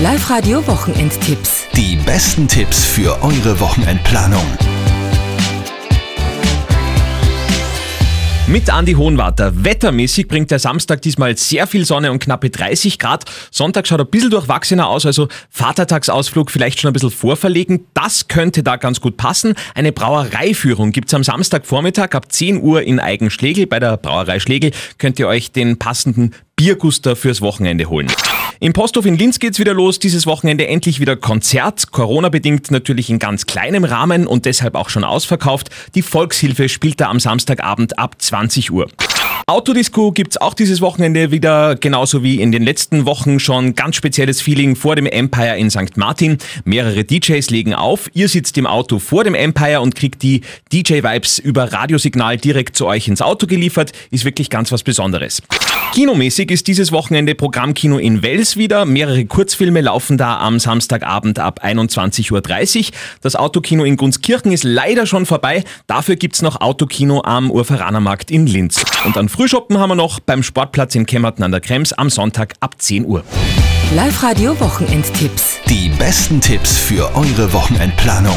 Live-Radio Wochenendtipps. Die besten Tipps für eure Wochenendplanung. Mit Andi Hohenwarter. Wettermäßig bringt der Samstag diesmal sehr viel Sonne und knappe 30 Grad. Sonntag schaut ein bisschen durchwachsener aus, also Vatertagsausflug vielleicht schon ein bisschen vorverlegen. Das könnte da ganz gut passen. Eine Brauereiführung gibt's am Samstagvormittag ab 10 Uhr in Eigenschlegel. Bei der Brauerei Schlegel könnt ihr euch den passenden Bierguster fürs Wochenende holen. Im Posthof in Linz geht's wieder los. Dieses Wochenende endlich wieder Konzert. Corona-bedingt natürlich in ganz kleinem Rahmen und deshalb auch schon ausverkauft. Die Volkshilfe spielt da am Samstagabend ab 20 Uhr. Autodisco gibt's auch dieses Wochenende wieder, genauso wie in den letzten Wochen schon ganz spezielles Feeling vor dem Empire in St. Martin. Mehrere DJs legen auf. Ihr sitzt im Auto vor dem Empire und kriegt die DJ-Vibes über Radiosignal direkt zu euch ins Auto geliefert. Ist wirklich ganz was Besonderes. Kinomäßig ist dieses Wochenende Programmkino in Wels wieder. Mehrere Kurzfilme laufen da am Samstagabend ab 21.30 Uhr. Das Autokino in Gunskirchen ist leider schon vorbei. Dafür gibt's noch Autokino am Urveranermarkt in Linz. Und an Frühschoppen haben wir noch beim Sportplatz in Kemmerton an der Krems am Sonntag ab 10 Uhr. Live-Radio Wochenendtipps. Die besten Tipps für eure Wochenendplanung.